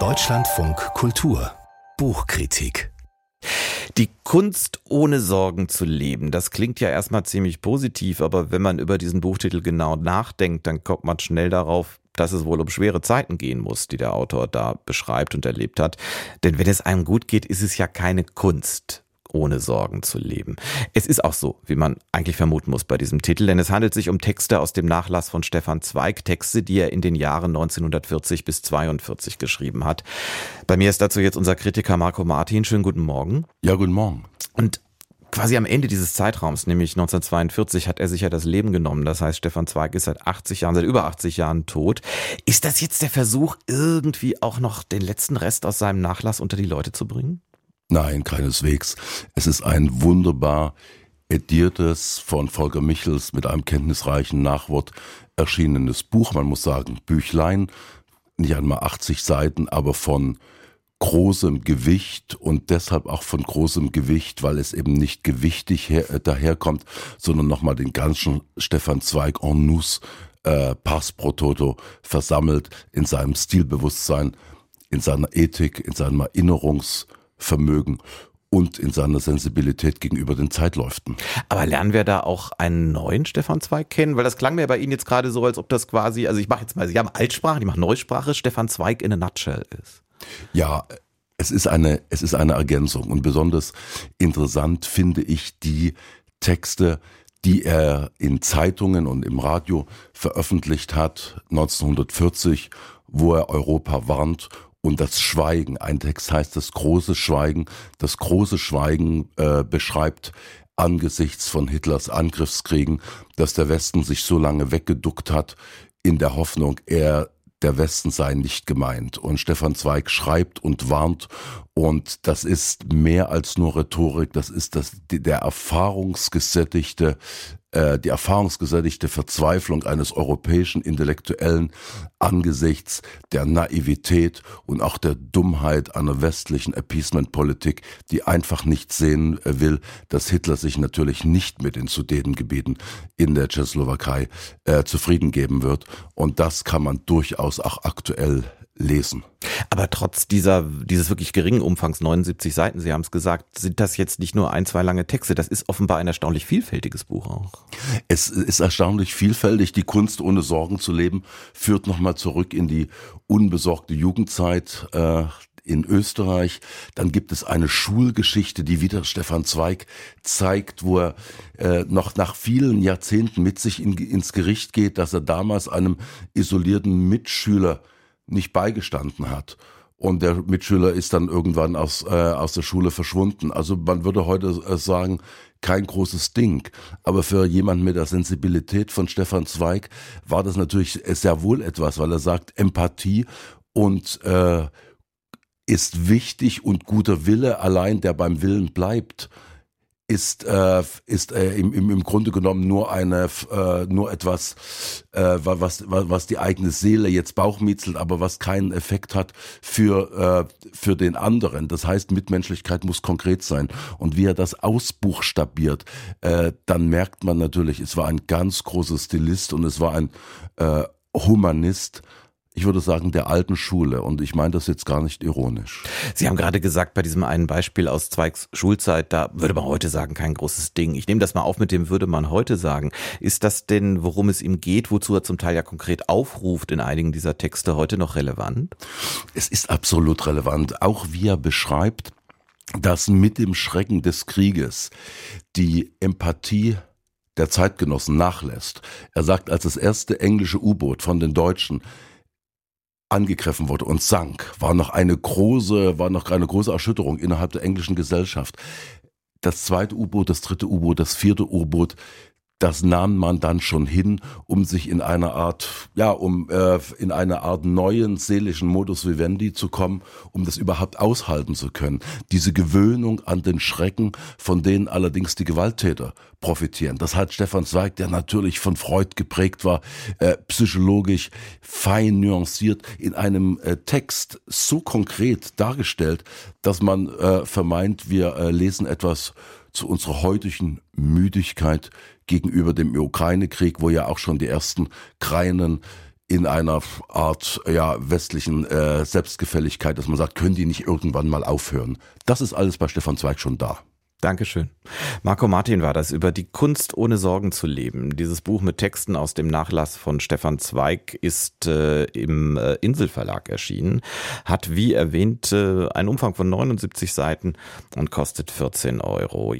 Deutschlandfunk Kultur. Buchkritik. Die Kunst ohne Sorgen zu leben, das klingt ja erstmal ziemlich positiv, aber wenn man über diesen Buchtitel genau nachdenkt, dann kommt man schnell darauf, dass es wohl um schwere Zeiten gehen muss, die der Autor da beschreibt und erlebt hat. Denn wenn es einem gut geht, ist es ja keine Kunst ohne Sorgen zu leben. Es ist auch so, wie man eigentlich vermuten muss bei diesem Titel, denn es handelt sich um Texte aus dem Nachlass von Stefan Zweig, Texte, die er in den Jahren 1940 bis 42 geschrieben hat. Bei mir ist dazu jetzt unser Kritiker Marco Martin. Schönen guten Morgen. Ja, guten Morgen. Und quasi am Ende dieses Zeitraums, nämlich 1942, hat er sich ja das Leben genommen. Das heißt, Stefan Zweig ist seit 80 Jahren, seit über 80 Jahren tot. Ist das jetzt der Versuch, irgendwie auch noch den letzten Rest aus seinem Nachlass unter die Leute zu bringen? Nein, keineswegs. Es ist ein wunderbar ediertes, von Volker Michels mit einem kenntnisreichen Nachwort erschienenes Buch. Man muss sagen, Büchlein, nicht einmal 80 Seiten, aber von großem Gewicht und deshalb auch von großem Gewicht, weil es eben nicht gewichtig her, äh, daherkommt, sondern nochmal den ganzen Stefan Zweig en nous äh, Pass pro Toto versammelt in seinem Stilbewusstsein, in seiner Ethik, in seinem Erinnerungs- Vermögen und in seiner Sensibilität gegenüber den Zeitläuften. Aber lernen wir da auch einen neuen Stefan Zweig kennen? Weil das klang mir bei Ihnen jetzt gerade so, als ob das quasi, also ich mache jetzt mal, Sie haben Altsprache, ich mache Neusprache, Stefan Zweig in a nutshell ist. Ja, es ist eine, es ist eine Ergänzung und besonders interessant finde ich die Texte, die er in Zeitungen und im Radio veröffentlicht hat, 1940, wo er Europa warnt und das Schweigen. Ein Text heißt das große Schweigen. Das große Schweigen äh, beschreibt angesichts von Hitlers Angriffskriegen, dass der Westen sich so lange weggeduckt hat, in der Hoffnung, er der Westen sei nicht gemeint. Und Stefan Zweig schreibt und warnt. Und das ist mehr als nur Rhetorik. Das ist das, der erfahrungsgesättigte äh, die erfahrungsgesättigte Verzweiflung eines europäischen Intellektuellen angesichts der Naivität und auch der Dummheit einer westlichen Appeasement-Politik, die einfach nicht sehen äh, will, dass Hitler sich natürlich nicht mit den Sudetengebieten in der Tschechoslowakei äh, zufrieden geben wird. Und das kann man durchaus auch aktuell lesen. Aber trotz dieser, dieses wirklich geringen Umfangs, 79 Seiten, Sie haben es gesagt, sind das jetzt nicht nur ein, zwei lange Texte. Das ist offenbar ein erstaunlich vielfältiges Buch auch. Es ist erstaunlich vielfältig. Die Kunst ohne Sorgen zu leben führt nochmal zurück in die unbesorgte Jugendzeit. Äh, in Österreich. Dann gibt es eine Schulgeschichte, die wieder Stefan Zweig zeigt, wo er äh, noch nach vielen Jahrzehnten mit sich in, ins Gericht geht, dass er damals einem isolierten Mitschüler nicht beigestanden hat. Und der Mitschüler ist dann irgendwann aus, äh, aus der Schule verschwunden. Also man würde heute äh, sagen, kein großes Ding. Aber für jemanden mit der Sensibilität von Stefan Zweig war das natürlich sehr wohl etwas, weil er sagt, Empathie und äh, ist wichtig und guter Wille allein, der beim Willen bleibt, ist äh, ist äh, im, im, im Grunde genommen nur eine äh, nur etwas äh, was was die eigene Seele jetzt bauchmietzelt, aber was keinen Effekt hat für äh, für den anderen. Das heißt, Mitmenschlichkeit muss konkret sein und wie er das ausbuchstabiert, äh, dann merkt man natürlich, es war ein ganz großer Stilist und es war ein äh, Humanist ich würde sagen, der alten Schule. Und ich meine das jetzt gar nicht ironisch. Sie haben gerade gesagt, bei diesem einen Beispiel aus Zweigs Schulzeit, da würde man heute sagen, kein großes Ding. Ich nehme das mal auf mit dem würde man heute sagen. Ist das denn, worum es ihm geht, wozu er zum Teil ja konkret aufruft in einigen dieser Texte heute noch relevant? Es ist absolut relevant. Auch wie er beschreibt, dass mit dem Schrecken des Krieges die Empathie der Zeitgenossen nachlässt. Er sagt, als das erste englische U-Boot von den Deutschen angegriffen wurde und sank, war noch eine große, war noch eine große Erschütterung innerhalb der englischen Gesellschaft. Das zweite U-Boot, das dritte U-Boot, das vierte U-Boot, das nahm man dann schon hin, um sich in einer Art, ja, um äh, in einer Art neuen seelischen Modus vivendi zu kommen, um das überhaupt aushalten zu können. Diese Gewöhnung an den Schrecken, von denen allerdings die Gewalttäter profitieren. Das hat Stefan Zweig, der natürlich von Freud geprägt war, äh, psychologisch fein nuanciert in einem äh, Text so konkret dargestellt, dass man äh, vermeint, wir äh, lesen etwas zu unserer heutigen Müdigkeit gegenüber dem Ukraine-Krieg, wo ja auch schon die ersten Kreinen in einer Art ja, westlichen äh, Selbstgefälligkeit, dass man sagt, können die nicht irgendwann mal aufhören? Das ist alles bei Stefan Zweig schon da. Dankeschön. Marco Martin war das über die Kunst ohne Sorgen zu leben. Dieses Buch mit Texten aus dem Nachlass von Stefan Zweig ist äh, im äh, Inselverlag erschienen, hat wie erwähnt äh, einen Umfang von 79 Seiten und kostet 14 Euro.